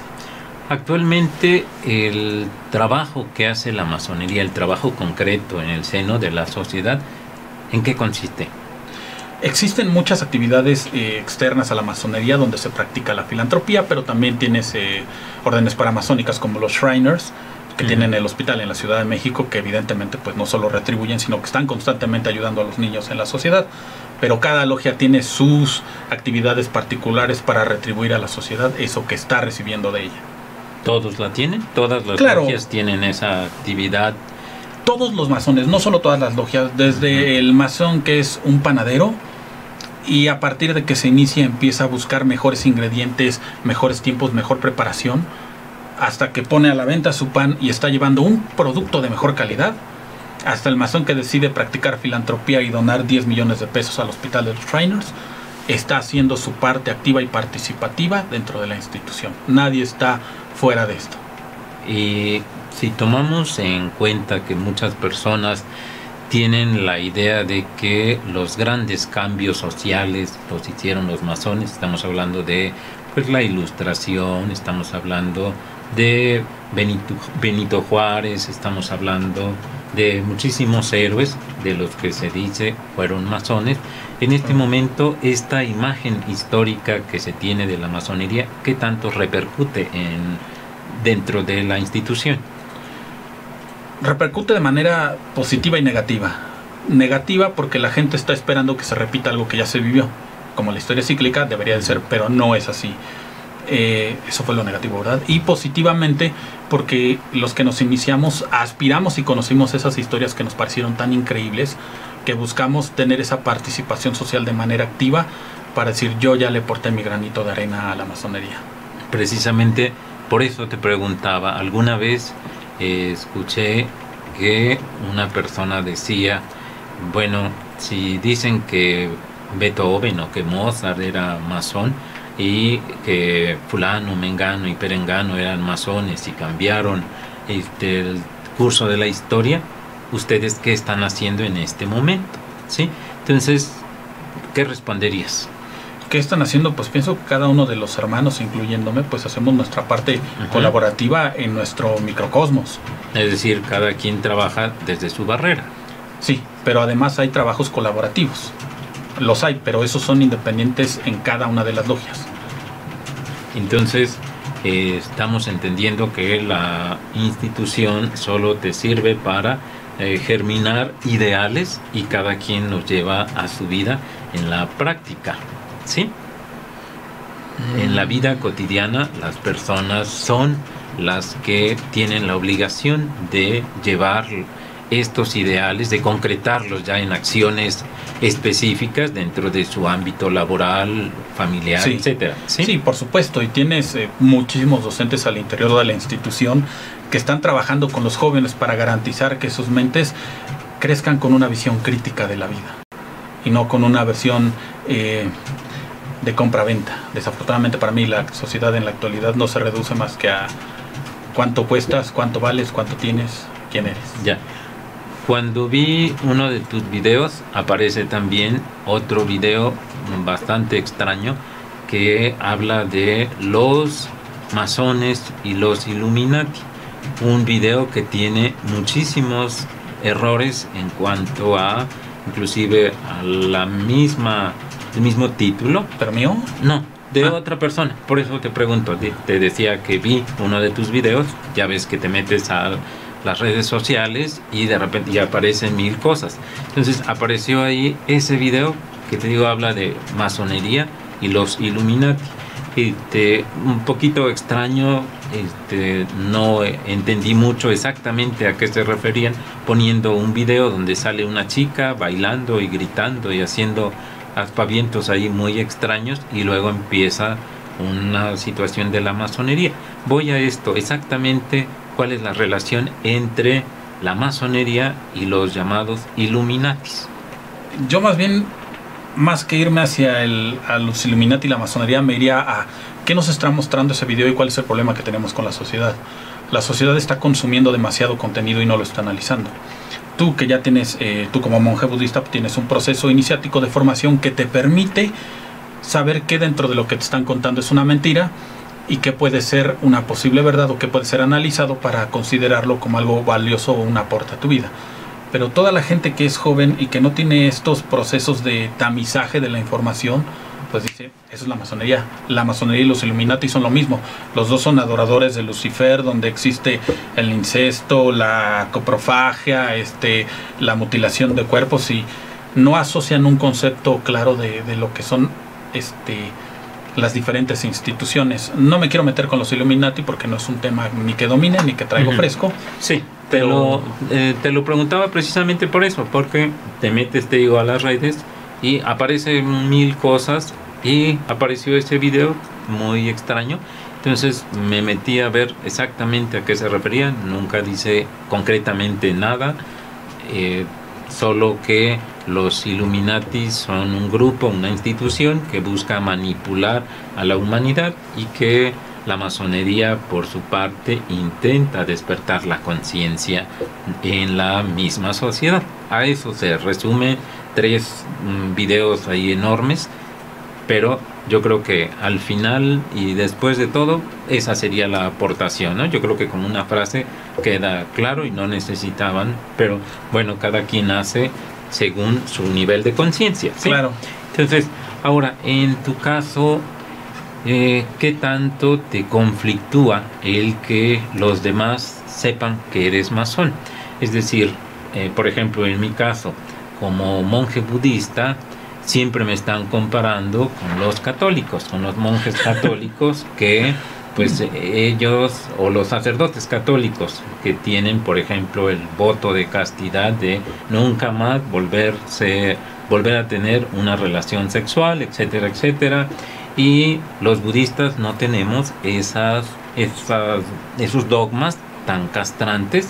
Actualmente el trabajo que hace la masonería, el trabajo concreto en el seno de la sociedad, ¿en qué consiste? Existen muchas actividades eh, externas a la masonería donde se practica la filantropía, pero también tienes eh, órdenes paramasónicas como los Shriners, que tienen el hospital en la Ciudad de México, que evidentemente pues no solo retribuyen, sino que están constantemente ayudando a los niños en la sociedad. Pero cada logia tiene sus actividades particulares para retribuir a la sociedad eso que está recibiendo de ella. ¿Todos la tienen? ¿Todas las Claro. logias tienen esa actividad? Todos los masones, no solo todas las logias, desde el masón que es un panadero y a partir de que se inicia empieza a buscar mejores ingredientes, mejores tiempos, mejor preparación, hasta que pone a la venta su pan y está llevando un producto de mejor calidad, hasta el masón que decide practicar filantropía y donar 10 millones de pesos al hospital de los Trainers, está haciendo su parte activa y participativa dentro de la institución. Nadie está fuera de esto. Y si tomamos en cuenta que muchas personas tienen la idea de que los grandes cambios sociales los hicieron los masones, estamos hablando de pues la ilustración, estamos hablando de Benito, Benito Juárez, estamos hablando de muchísimos héroes de los que se dice fueron masones. En este momento, esta imagen histórica que se tiene de la masonería, ¿qué tanto repercute en, dentro de la institución? Repercute de manera positiva y negativa. Negativa porque la gente está esperando que se repita algo que ya se vivió. Como la historia cíclica debería de ser, pero no es así. Eh, eso fue lo negativo, ¿verdad? Y positivamente porque los que nos iniciamos aspiramos y conocimos esas historias que nos parecieron tan increíbles que buscamos tener esa participación social de manera activa para decir yo ya le porté mi granito de arena a la masonería. Precisamente por eso te preguntaba, alguna vez escuché que una persona decía, bueno, si dicen que Beethoven o que Mozart era masón y que fulano, mengano y perengano eran masones y cambiaron este, el curso de la historia, ustedes qué están haciendo en este momento, ¿sí? Entonces, ¿qué responderías? ¿Qué están haciendo? Pues pienso que cada uno de los hermanos, incluyéndome, pues hacemos nuestra parte colaborativa en nuestro microcosmos. Es decir, cada quien trabaja desde su barrera. Sí, pero además hay trabajos colaborativos. Los hay, pero esos son independientes en cada una de las logias. Entonces, eh, estamos entendiendo que la institución solo te sirve para eh, germinar ideales y cada quien los lleva a su vida en la práctica. ¿Sí? En la vida cotidiana las personas son las que tienen la obligación de llevar estos ideales, de concretarlos ya en acciones específicas dentro de su ámbito laboral, familiar, Sí. etcétera. Sí, por supuesto, y tienes eh, muchísimos docentes al interior de la institución que están trabajando con los jóvenes para garantizar que sus mentes crezcan con una visión crítica de la vida. y no con una versión eh, de compra-venta. Desafortunadamente para mí la sociedad en la actualidad no se reduce más que a cuánto cuestas, cuánto vales, cuánto tienes, quién eres. Ya. Cuando vi uno de tus videos, aparece también otro video bastante extraño que habla de los masones y los Illuminati. Un video que tiene muchísimos errores en cuanto a inclusive a la misma el mismo título. ¿Pero mío? No, de Ah. otra persona. Por eso te pregunto, te- decía que vi uno de tus videos, ya ves que te metes a las redes sociales y de repente ya aparecen mil cosas. Entonces apareció ahí ese video que te digo habla de masonería y los Illuminati. Este, un poquito extraño, este, no entendí mucho exactamente a qué se referían, poniendo un video donde sale una chica bailando y gritando y haciendo aspavientos ahí muy extraños y luego empieza una situación de la masonería. Voy a esto, exactamente cuál es la relación entre la masonería y los llamados Illuminatis. Yo más bien, más que irme hacia el, a los Illuminati y la masonería, me iría a qué nos está mostrando ese video y cuál es el problema que tenemos con la sociedad. La sociedad está consumiendo demasiado contenido y no lo está analizando. Tú que ya tienes, eh, tú como monje budista, tienes un proceso iniciático de formación que te permite saber qué dentro de lo que te están contando es una mentira y qué puede ser una posible verdad o qué puede ser analizado para considerarlo como algo valioso o un aporte a tu vida. Pero toda la gente que es joven y que no tiene estos procesos de tamizaje de la información, pues dice, eso es la masonería. La masonería y los Illuminati son lo mismo. Los dos son adoradores de Lucifer, donde existe el incesto, la coprofagia, este, la mutilación de cuerpos y no asocian un concepto claro de, de lo que son este, las diferentes instituciones. No me quiero meter con los Illuminati porque no es un tema ni que domine ni que traigo fresco. Sí, te, Pero- lo, eh, te lo preguntaba precisamente por eso, porque te metes, te digo, a las redes y aparecen mil cosas y apareció ese video muy extraño. Entonces me metí a ver exactamente a qué se refería, nunca dice concretamente nada, eh, solo que los Illuminati son un grupo, una institución que busca manipular a la humanidad y que la masonería, por su parte, intenta despertar la conciencia en la misma sociedad. A eso se resume tres mm, videos ahí enormes, pero yo creo que al final y después de todo, esa sería la aportación, ¿no? Yo creo que con una frase queda claro y no necesitaban, pero bueno, cada quien hace según su nivel de conciencia. ¿sí? Claro. Entonces, ahora, en tu caso, eh, ¿qué tanto te conflictúa el que los demás sepan que eres masón? Es decir, eh, por ejemplo, en mi caso, como monje budista, siempre me están comparando con los católicos, con los monjes católicos que pues ellos o los sacerdotes católicos que tienen por ejemplo el voto de castidad de nunca más volverse volver a tener una relación sexual, etcétera, etcétera. Y los budistas no tenemos esas, esas, esos dogmas tan castrantes.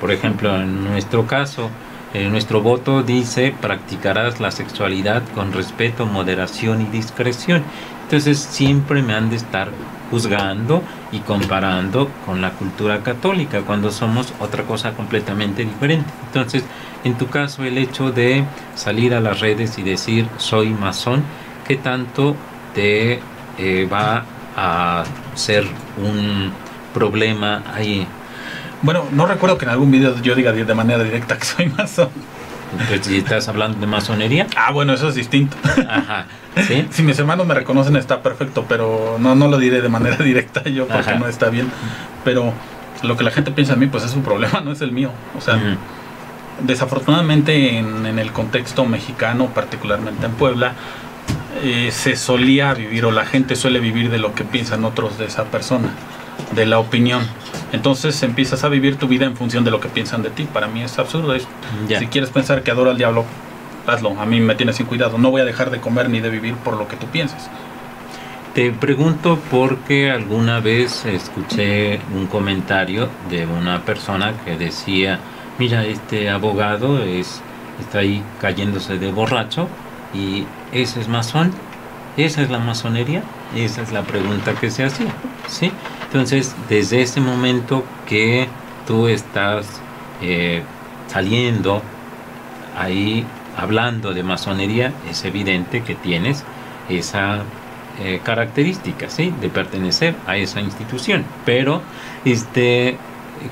Por ejemplo, en nuestro caso, eh, nuestro voto dice practicarás la sexualidad con respeto, moderación y discreción. Entonces siempre me han de estar juzgando y comparando con la cultura católica cuando somos otra cosa completamente diferente. Entonces, en tu caso, el hecho de salir a las redes y decir soy masón, ¿qué tanto te eh, va a ser un problema ahí? Bueno, no recuerdo que en algún video yo diga de manera directa que soy masón. Pues, si estás hablando de masonería, Ah, bueno, eso es distinto. ajá, ¿sí? Si mis hermanos me reconocen está perfecto, pero no, no lo diré de manera directa yo porque Ajá. no está bien. Pero lo que la gente piensa de mí, pues es su problema, no es el mío. O sea, desafortunadamente en, en el contexto mexicano, particularmente en Puebla, eh, se solía vivir o la gente suele vivir de lo que piensan otros de esa persona, de la opinión. Entonces empiezas a vivir tu vida en función de lo que piensan de ti. Para mí es absurdo. Es. Si quieres pensar que adoro al diablo, hazlo. A mí me tienes sin cuidado. No voy a dejar de comer ni de vivir por lo que tú pienses. Te pregunto porque alguna vez escuché un comentario de una persona que decía, mira, este abogado es, está ahí cayéndose de borracho ¿Y eso es masón? ¿Esa es la masonería? Esa es la pregunta que se hacía. ¿sí? Entonces, desde ese momento que tú estás eh, saliendo ahí hablando de masonería, es evidente que tienes esa eh, característica, ¿sí? De pertenecer a esa institución. Pero, este,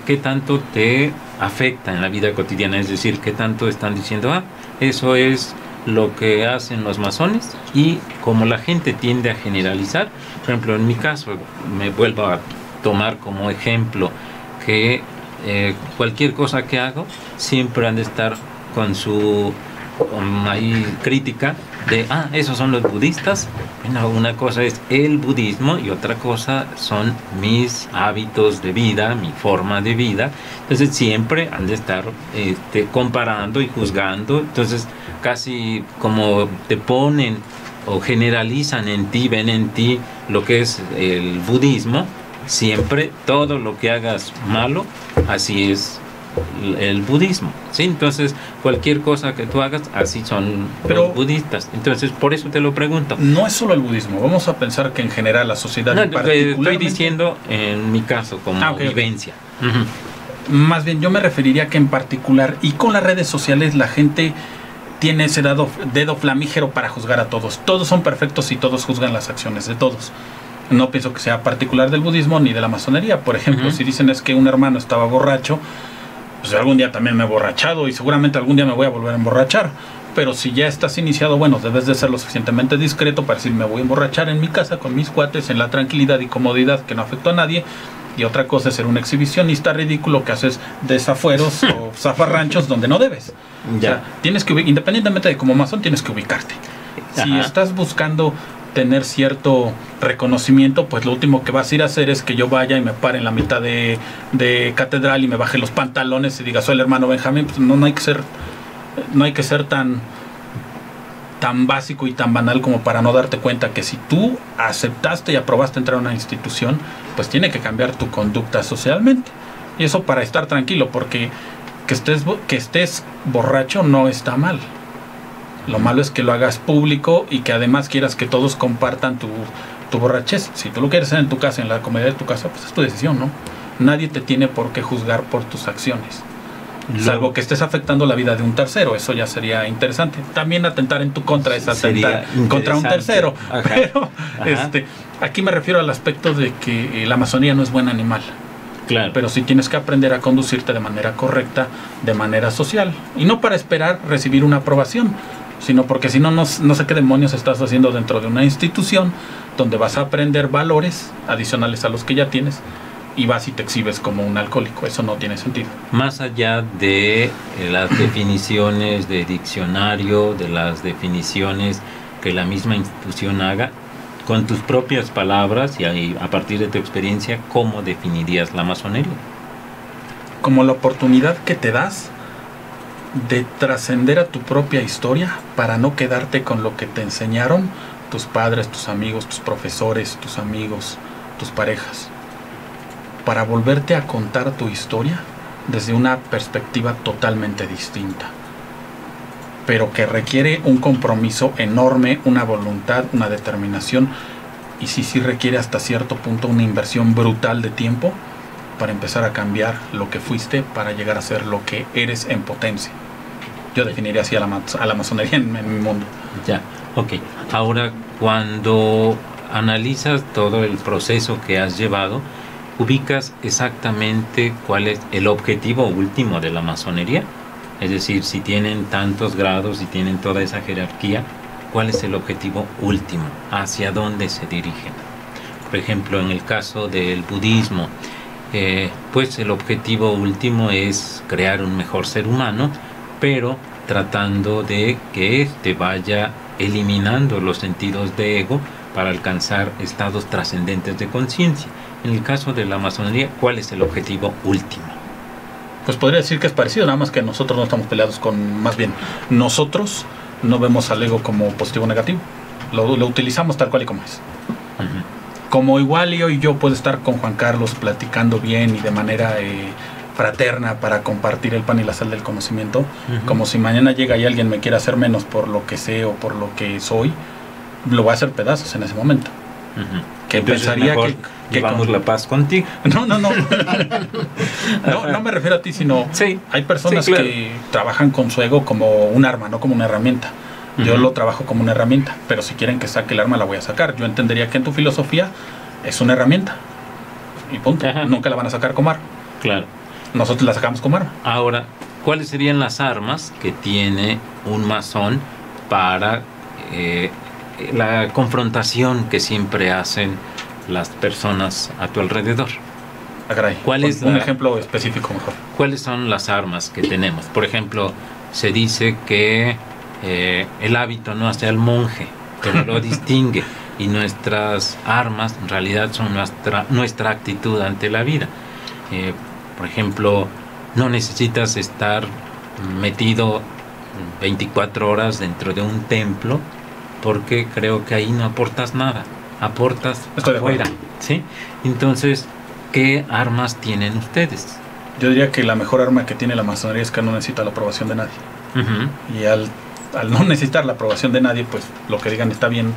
¿qué tanto te afecta en la vida cotidiana? Es decir, ¿qué tanto están diciendo, ah, eso es lo que hacen los masones? Y como la gente tiende a generalizar, por ejemplo, en mi caso, me vuelvo a tomar como ejemplo que eh, cualquier cosa que hago siempre han de estar con su con crítica de, ah, esos son los budistas. Bueno, una cosa es el budismo y otra cosa son mis hábitos de vida, mi forma de vida. Entonces siempre han de estar este, comparando y juzgando. Entonces casi como te ponen o generalizan en ti, ven en ti lo que es el budismo, siempre todo lo que hagas malo, así es el budismo. ¿sí? Entonces, cualquier cosa que tú hagas, así son Pero- los budistas. Entonces, por eso te lo pregunto. No es solo el budismo, vamos a pensar que en general la sociedad... No, y te- estoy particularmente- diciendo en mi caso, como Ah, ok, ok. vivencia. Ujú. Más bien, yo me referiría que en particular, y con las redes sociales, la gente tiene ese dado, dedo flamígero para juzgar a todos. Todos son perfectos y todos juzgan las acciones de todos. No pienso que sea particular del budismo ni de la masonería. Por ejemplo, Ujú. si dicen es que un hermano estaba borracho, pues algún día también me he borrachado y seguramente algún día me voy a volver a emborrachar. Pero si ya estás iniciado, bueno, debes de ser lo suficientemente discreto para decir me voy a emborrachar en mi casa con mis cuates en la tranquilidad y comodidad que no afectó a nadie. Y otra cosa es ser un exhibicionista ridículo que haces desafueros o zafarranchos donde no debes. O Ya. sea, tienes que independientemente de como masón, tienes que ubicarte. Si estás buscando tener cierto reconocimiento, pues lo último que vas a ir a hacer es que yo vaya y me pare en la mitad de, de catedral y me baje los pantalones y diga soy el hermano Benjamín. Pues no, no hay que ser, no hay que ser tan tan básico y tan banal como para no darte cuenta que si tú aceptaste y aprobaste entrar a una institución, pues tiene que cambiar tu conducta socialmente. Y eso para estar tranquilo, porque que estés, que estés borracho no está mal. Lo malo es que lo hagas público y que además quieras que todos compartan tu, tu borrachez. Si tú lo quieres hacer en tu casa, en la comodidad de tu casa, pues es tu decisión, ¿no? Nadie te tiene por qué juzgar por tus acciones. Salvo que estés afectando la vida de un tercero, eso ya sería interesante. También atentar en tu contra es atentar contra un tercero. Ajá. Pero Ajá. este, aquí me refiero al aspecto de que eh, la masonería no es buen animal Claro. pero sí tienes que aprender a conducirte de manera correcta, de manera social. Y no para esperar recibir una aprobación, sino porque si no, no, no sé qué demonios estás haciendo dentro de una institución donde vas a aprender valores adicionales a los que ya tienes y vas y te exhibes como un alcohólico. Eso no tiene sentido. Más allá de eh, las definiciones de diccionario, de las definiciones que la misma institución haga, con tus propias palabras y a partir de tu experiencia, ¿cómo definirías la masonería? Como la oportunidad que te das de trascender a tu propia historia para no quedarte con lo que te enseñaron tus padres, tus amigos, tus profesores, tus amigos, tus parejas. Para volverte a contar tu historia desde una perspectiva totalmente distinta. Pero que requiere un compromiso enorme, una voluntad, una determinación y sí, sí requiere hasta cierto punto una inversión brutal de tiempo para empezar a cambiar lo que fuiste para llegar a ser lo que eres en potencia. Yo definiría así a la, a la masonería en, en mi mundo. Ya, ok. Ahora, cuando analizas todo el proceso que has llevado, ubicas exactamente cuál es el objetivo último de la masonería. Es decir, si tienen tantos grados y tienen toda esa jerarquía, ¿cuál es el objetivo último? ¿Hacia dónde se dirigen? Por ejemplo, en el caso del budismo, eh, pues el objetivo último es crear un mejor ser humano, pero tratando de que éste vaya eliminando los sentidos de ego para alcanzar estados trascendentes de conciencia. En el caso de la masonería, ¿cuál es el objetivo último? Pues podría decir que es parecido, nada más que nosotros no estamos peleados con, más bien, nosotros no vemos al ego como positivo o negativo. Lo, lo utilizamos tal cual y como es. Como igual yo y yo puedo estar con Juan Carlos platicando bien y de manera eh, fraterna para compartir el pan y la sal del conocimiento, como si mañana llega y alguien me quiere hacer menos por lo que sé o por lo que soy, lo voy a hacer pedazos en ese momento. Que Entonces, pensaría que, que con- la paz contigo. No, no, no. no, no me refiero a ti, sino Sí. hay personas Sí, claro. que trabajan con su ego como un arma, no como una herramienta. Yo lo trabajo como una herramienta, pero si quieren que saque el arma la voy a sacar. Yo entendería que en tu filosofía es una herramienta. Y punto. Ajá. Nunca la van a sacar como arma. Claro. Nosotros la sacamos como arma. Ahora, ¿cuáles serían las armas que tiene un masón para eh, la confrontación que siempre hacen las personas a tu alrededor? Ah, caray. ¿Cuál es un la- ejemplo específico mejor? ¿Cuáles son las armas que tenemos? Por ejemplo, se dice que eh, el hábito no hace al monje, pero lo distingue. Y nuestras armas en realidad son nuestra, nuestra actitud ante la vida. Eh, por ejemplo, no necesitas estar metido 24 horas dentro de un templo porque creo que ahí no aportas nada, aportas Estoy afuera. ¿sí? Entonces, ¿qué armas tienen ustedes? Yo diría que la mejor arma que tiene la masonería es que no necesita la aprobación de nadie. Y al, al no necesitar la aprobación de nadie, pues lo que digan está bien,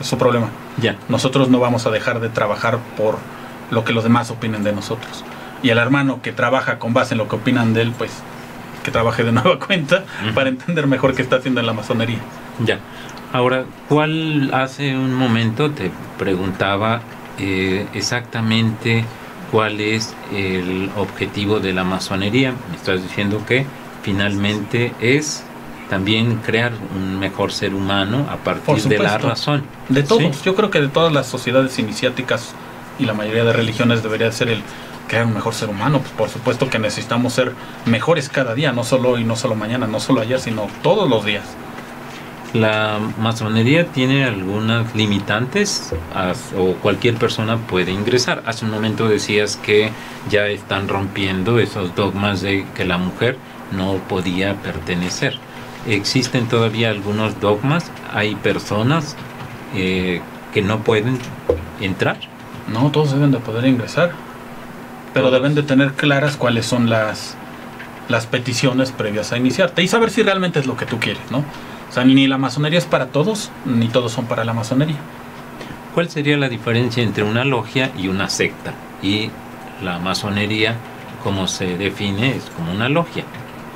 es su problema. Ya. Nosotros no vamos a dejar de trabajar por lo que los demás opinen de nosotros. Y el hermano que trabaja con base en lo que opinan de él, pues que trabaje de nueva cuenta para entender mejor qué está haciendo en la masonería. Ya. Ahora, ¿cuál hace un momento te preguntaba eh, exactamente cuál es el objetivo de la masonería? Me estás diciendo que finalmente es también crear un mejor ser humano a partir de la razón. De todos, ¿Sí? yo creo que de todas las sociedades iniciáticas y la mayoría de religiones debería ser el crear un mejor ser humano. Pues por supuesto que necesitamos ser mejores cada día, no solo hoy, no solo mañana, no solo ayer, sino todos los días. ¿La masonería tiene algunas limitantes As- o cualquier persona puede ingresar? Hace un momento decías que ya están rompiendo esos dogmas de que la mujer no podía pertenecer. ¿Existen todavía algunos dogmas? ¿Hay personas eh, que no pueden entrar? No, todos deben de poder ingresar, pero Todos. deben de tener claras cuáles son las, las peticiones previas a iniciarte y saber si realmente es lo que tú quieres, ¿no? O sea, ni la masonería es para todos, ni todos son para la masonería. ¿Cuál sería la diferencia entre una logia y una secta? Y la masonería, como se define, es como una logia.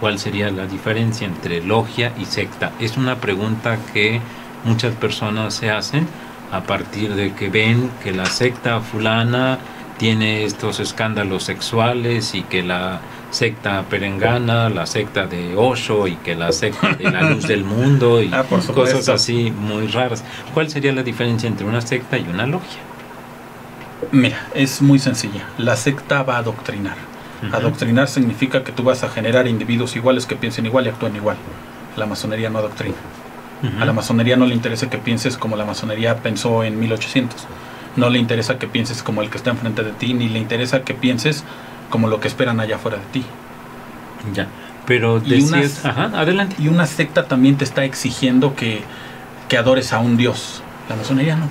¿Cuál sería la diferencia entre logia y secta? Es una pregunta que muchas personas se hacen a partir de que ven que la secta fulana tiene estos escándalos sexuales y que la secta perengana, la secta de Osho y que la secta de la luz del mundo y Ah, cosas así muy raras. ¿Cuál sería la diferencia entre una secta y una logia? Mira, es muy sencilla. La secta va a adoctrinar. Adoctrinar significa que tú vas a generar individuos iguales que piensen igual y actúen igual. La masonería no adoctrina. A la masonería no le interesa que pienses como la masonería pensó en 1800. No le interesa que pienses como el que está enfrente de ti, ni le interesa que pienses como lo que esperan allá afuera de ti. Ya. Pero Y decías, unas- ajá, adelante. Y una secta también te está exigiendo que, que adores a un dios. La masonería no.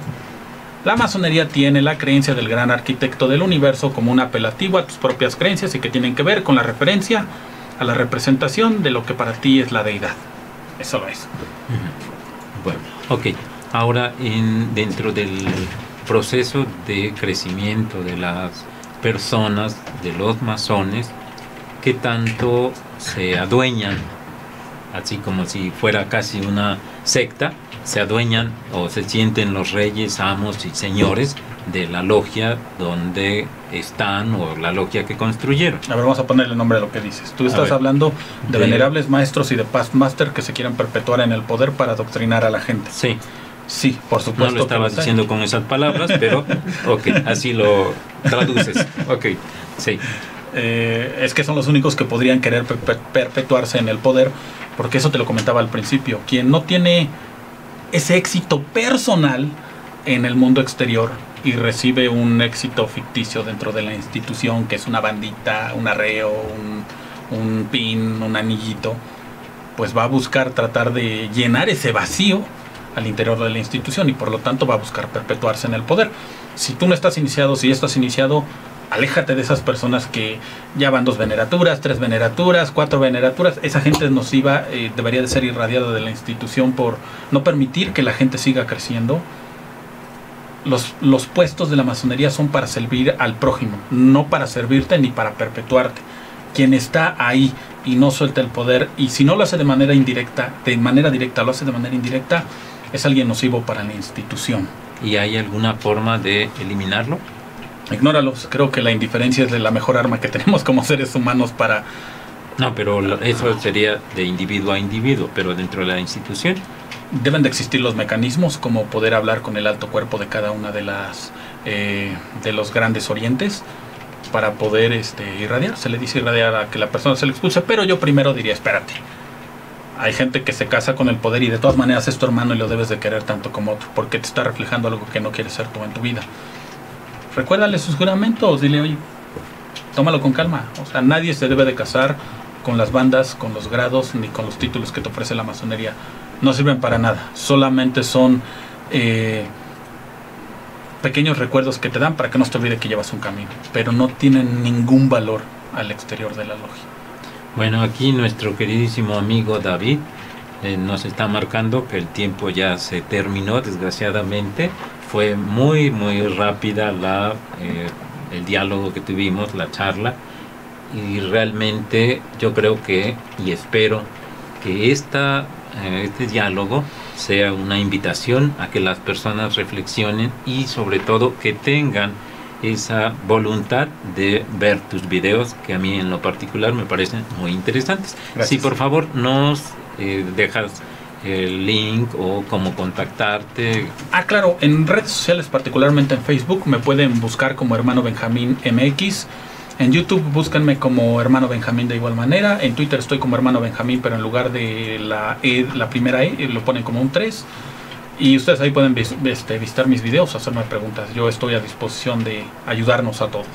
La masonería tiene la creencia del gran arquitecto del universo como un apelativo a tus propias creencias y que tienen que ver con la referencia a la representación de lo que para ti es la deidad. Eso lo es. Bueno, ok. Ahora, en, dentro del proceso de crecimiento de las personas, de los masones, ¿qué tanto se adueñan, así como si fuera casi una secta, se adueñan o se sienten los reyes, amos y señores de la logia donde están o la logia que construyeron? A ver, vamos a ponerle nombre a lo que dices. Tú estás hablando de, De- venerables maestros y de past master que se quieren perpetuar en el poder para adoctrinar a la gente. Sí, Sí, por no supuesto. lo que estabas diciendo con esas palabras, pero ok, así lo traduces. Ok, sí. Eh, es que son los únicos que podrían querer perpe- perpetuarse en el poder, porque eso te lo comentaba al principio. Quien no tiene ese éxito personal en el mundo exterior y recibe un éxito ficticio dentro de la institución, que es una bandita, un arreo, un, un pin, un anillito, pues va a buscar tratar de llenar ese vacío al interior de la institución y por lo tanto va a buscar perpetuarse en el poder. Si tú no estás iniciado, si ya estás iniciado, aléjate de esas personas que ya van dos veneraturas, tres veneraturas, cuatro veneraturas. Esa gente nociva, eh, debería de ser irradiada de la institución por no permitir que la gente siga creciendo. Los, los puestos de la masonería son para servir al prójimo, no para servirte ni para perpetuarte. Quien está ahí y no suelta el poder, y si no lo hace de manera indirecta, de manera directa lo hace de manera indirecta, es alguien nocivo para la institución. ¿Y hay alguna forma de eliminarlo? Ignóralos. Creo que la indiferencia es la mejor arma que tenemos como seres humanos para... No, pero eso sería de individuo a individuo, pero dentro de la institución. Deben de existir los mecanismos como poder hablar con el alto cuerpo de cada una de las eh, de los grandes orientes para poder este, irradiar. Se le dice irradiar a que la persona se le expulse, pero yo primero diría, espérate. Hay gente que se casa con el poder y de todas maneras es tu hermano y lo debes de querer tanto como otro, porque te está reflejando algo que no quieres ser tú en tu vida. Recuérdale sus juramentos, dile, oye, tómalo con calma. O sea, nadie se debe de casar con las bandas, con los grados, ni con los títulos que te ofrece la masonería. No sirven para nada. Solamente son eh, pequeños recuerdos que te dan para que no se te olvide que llevas un camino. Pero no tienen ningún valor al exterior de la logia. Bueno, aquí nuestro queridísimo amigo David eh, nos está marcando que el tiempo ya se terminó, desgraciadamente. Fue muy, muy rápida la, eh, el diálogo que tuvimos, la charla. Y realmente yo creo que, y espero, que esta, eh, este diálogo sea una invitación a que las personas reflexionen y sobre todo que tengan esa voluntad de ver tus videos que a mí en lo particular me parecen muy interesantes. Gracias. Si por favor nos eh, dejas el link o cómo contactarte. Ah, claro, en redes sociales, particularmente en Facebook, me pueden buscar como Hermano Benjamín MX. En YouTube búsquenme como Hermano Benjamín de igual manera. En Twitter estoy como Hermano Benjamín, pero en lugar de la, e, la primera E, lo ponen como un 3. Y ustedes ahí pueden vis- este, visitar mis videos, hacerme preguntas. Yo estoy a disposición de ayudarnos a todos.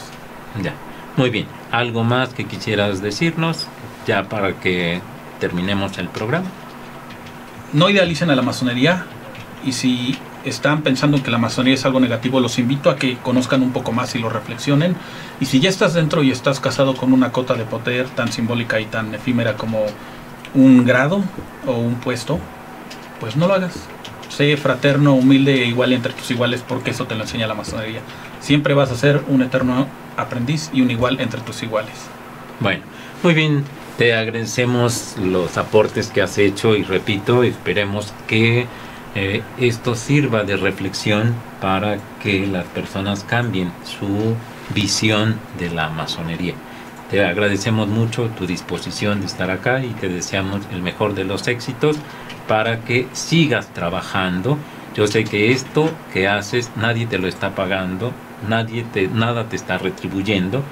Ya, muy bien. ¿Algo más que quisieras decirnos ya para que terminemos el programa? No idealicen a la masonería y si están pensando que la masonería es algo negativo, los invito a que conozcan un poco más y lo reflexionen. Y si ya estás dentro y estás casado con una cota de poder tan simbólica y tan efímera como un grado o un puesto, pues no lo hagas. Sé fraterno, humilde e igual entre tus iguales porque eso te lo enseña la masonería. Siempre vas a ser un eterno aprendiz y un igual entre tus iguales. Bueno, muy bien. Te agradecemos los aportes que has hecho y repito, esperemos que eh, esto sirva de reflexión para que las personas cambien su visión de la masonería. Te agradecemos mucho tu disposición de estar acá y te deseamos el mejor de los éxitos para que sigas trabajando. Yo sé que esto que haces nadie te lo está pagando, nadie te, nada te está retribuyendo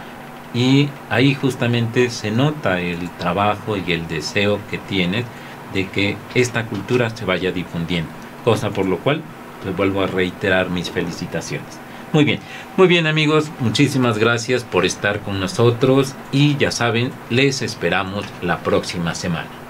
y ahí justamente se nota el trabajo y el deseo que tienes de que esta cultura se vaya difundiendo, cosa por lo cual les vuelvo a reiterar mis felicitaciones. Muy bien, muy bien amigos, muchísimas gracias por estar con nosotros y ya saben, les esperamos la próxima semana.